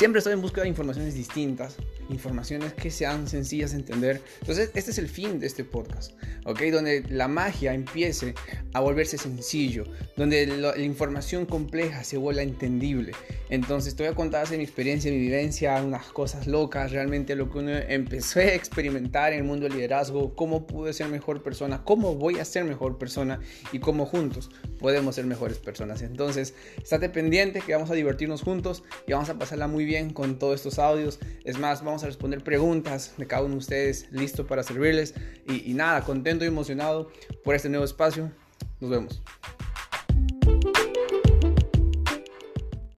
Siempre estoy en busca de informaciones distintas, informaciones que sean sencillas de entender. Entonces, este es el fin de este podcast, ¿ok? Donde la magia empiece a volverse sencillo, donde la, información compleja se vuelva entendible. Entonces, te voy a contar de mi experiencia, mi vivencia, unas cosas locas, realmente lo que uno empezó a experimentar en el mundo del liderazgo, cómo pude ser mejor persona, cómo voy a ser mejor persona y cómo juntos podemos ser mejores personas. Entonces, estate pendiente que vamos a divertirnos juntos y vamos a pasarla muy con todos estos audios. Es más, vamos a responder preguntas de cada uno de ustedes, listo para servirles. Y nada, contento y emocionado por este nuevo espacio. Nos vemos.